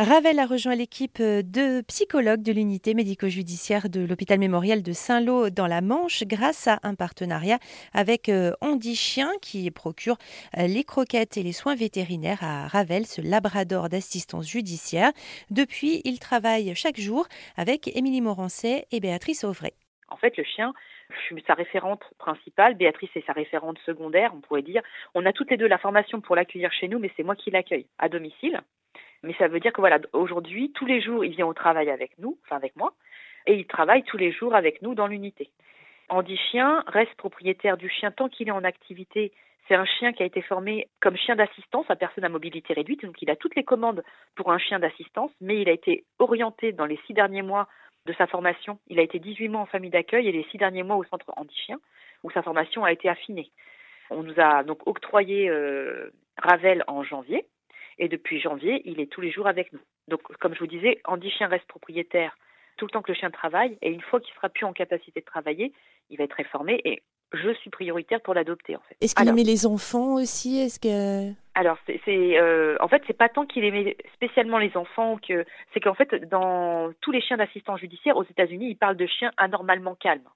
Ravel a rejoint l'équipe de psychologues de l'unité médico-judiciaire de l'hôpital mémorial de Saint-Lô dans la Manche grâce à un partenariat avec euh, Andy Chien qui procure euh, les croquettes et les soins vétérinaires à Ravel, ce labrador d'assistance judiciaire. Depuis, il travaille chaque jour avec Émilie Morancet et Béatrice Auvray. En fait, le chien, je suis sa référente principale, Béatrice est sa référente secondaire, on pourrait dire. On a toutes les deux la formation pour l'accueillir chez nous, mais c'est moi qui l'accueille à domicile. Mais ça veut dire que voilà, aujourd'hui, tous les jours, il vient au travail avec nous, enfin avec moi, et il travaille tous les jours avec nous dans l'unité. Andy Chien reste propriétaire du chien tant qu'il est en activité. C'est un chien qui a été formé comme chien d'assistance à personne à mobilité réduite, donc il a toutes les commandes pour un chien d'assistance, mais il a été orienté dans les six derniers mois de sa formation. Il a été 18 mois en famille d'accueil et les six derniers mois au centre Andy Chien, où sa formation a été affinée. On nous a donc octroyé euh, Ravel en janvier, et depuis janvier, il est tous les jours avec nous. Donc, comme je vous disais, Andy Chien reste propriétaire tout le temps que le chien travaille. Et une fois qu'il sera plus en capacité de travailler, il va être réformé. Et je suis prioritaire pour l'adopter en fait. Est-ce qu'il aimait les enfants aussi? Est-ce que alors c'est, euh, en fait c'est pas tant qu'il aimait spécialement les enfants que c'est qu'en fait dans tous les chiens d'assistance judiciaire aux États-Unis ils parlent de chiens anormalement calmes.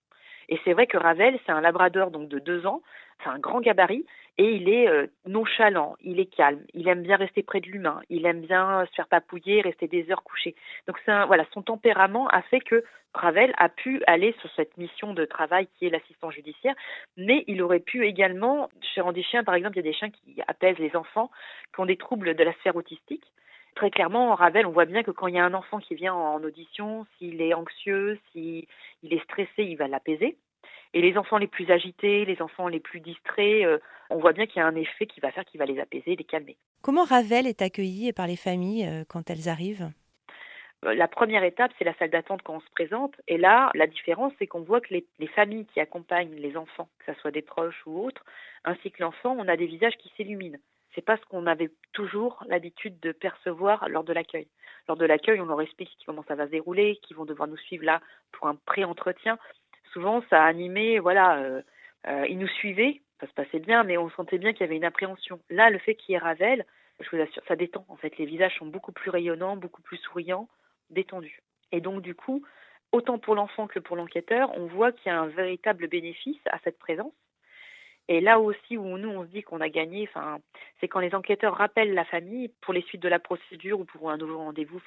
Et c'est vrai que Ravel c'est un labrador donc de deux ans, c'est un grand gabarit. Et il est euh, nonchalant, il est calme, il aime bien rester près de l'humain, il aime bien se faire papouiller, rester des heures couché. Donc voilà, son tempérament a fait que Ravel a pu aller sur cette mission de travail qui est l'assistant judiciaire, mais il aurait pu également, chez Randy Chien par exemple, il y a des chiens qui apaisent les enfants, qui ont des troubles de la sphère autistique. Très clairement, en Ravel, on voit bien que quand il y a un enfant qui vient en audition, s'il est anxieux, s'il est stressé, il va l'apaiser. Et les enfants les plus agités, les enfants les plus distraits, euh, on voit bien qu'il y a un effet qui va faire qu'il va les apaiser, les calmer. Comment Ravel est accueilli par les familles euh, quand elles arrivent? Euh, la première étape, c'est la salle d'attente quand on se présente. Et là, la différence, c'est qu'on voit que les, les, familles qui accompagnent les enfants, que ce soit des proches ou autres, ainsi que l'enfant, on a des visages qui s'illuminent. C'est pas ce qu'on avait toujours l'habitude de percevoir lors de l'accueil. Lors de l'accueil, on leur explique comment ça va se dérouler, qu'ils vont devoir nous suivre là pour un pré-entretien souvent ça a animé, voilà, euh, euh, ils nous suivaient, ça se passait bien, mais on sentait bien qu'il y avait une appréhension. Là, le fait qu'il y ait Ravel, je vous assure, ça détend. En fait, les visages sont beaucoup plus rayonnants, beaucoup plus souriants, détendus. Et donc, du coup, autant pour l'enfant que pour l'enquêteur, on voit qu'il y a un véritable bénéfice à cette présence. Et là aussi où nous on se dit qu'on a gagné, enfin, c'est quand les enquêteurs rappellent la famille pour les suites de la procédure ou pour un nouveau rendez-vous.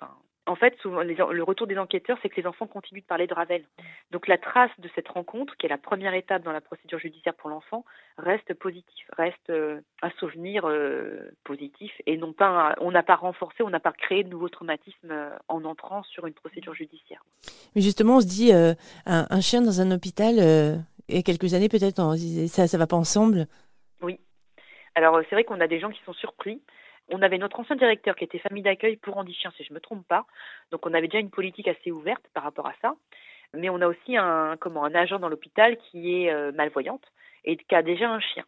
En fait, souvent, le retour des enquêteurs, c'est que les enfants continuent de parler de Ravel. Donc la trace de cette rencontre, qui est la première étape dans la procédure judiciaire pour l'enfant, reste positive, reste euh, un souvenir euh, positif et non pas, on n'a pas renforcé, on n'a pas créé de nouveaux traumatismes euh, en entrant sur une procédure judiciaire. Mais justement, on se dit un, chien dans un hôpital a quelques années peut-être, ça ça va pas ensemble. Oui. Alors c'est vrai qu'on a des gens qui sont surpris. On avait notre ancien directeur qui était famille d'accueil pour Andy Chien, si je me trompe pas. Donc on avait déjà une politique assez ouverte par rapport à ça. Mais on a aussi un comment un agent dans l'hôpital qui est euh, malvoyante et qui a déjà un chien.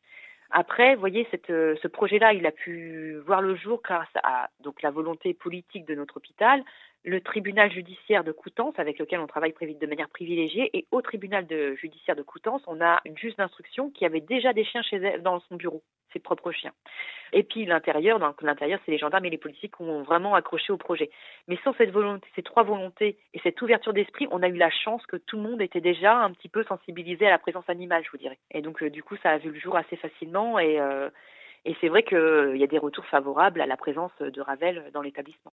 Après, vous voyez, cette, euh, ce projet-là, il a pu voir le jour grâce à donc la volonté politique de notre hôpital, le tribunal judiciaire de Coutances, avec lequel on travaille de manière privilégiée, et au tribunal de, judiciaire de Coutances, on a une juge d'instruction qui avait déjà des chiens chez elle, dans son bureau, ses propres chiens. Et puis l'intérieur, donc l'intérieur, c'est les gendarmes et les policiers qui ont vraiment accroché au projet. Mais sans cette volonté, ces trois volontés et cette ouverture d'esprit, on a eu la chance que tout le monde était déjà un petit peu sensibilisé à la présence animale, je vous dirais. Et donc euh, du coup, ça a vu le jour assez facilement et euh, et c'est vrai qu'il y a des retours favorables à la présence de Ravel dans l'établissement.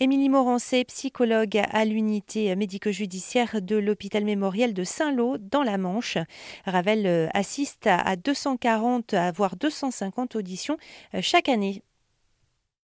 Émilie Morancet, psychologue à l'unité médico-judiciaire de l'hôpital mémorial de Saint-Lô dans la Manche. Ravel euh, assiste à 240 voire 250 auditions euh, chaque année.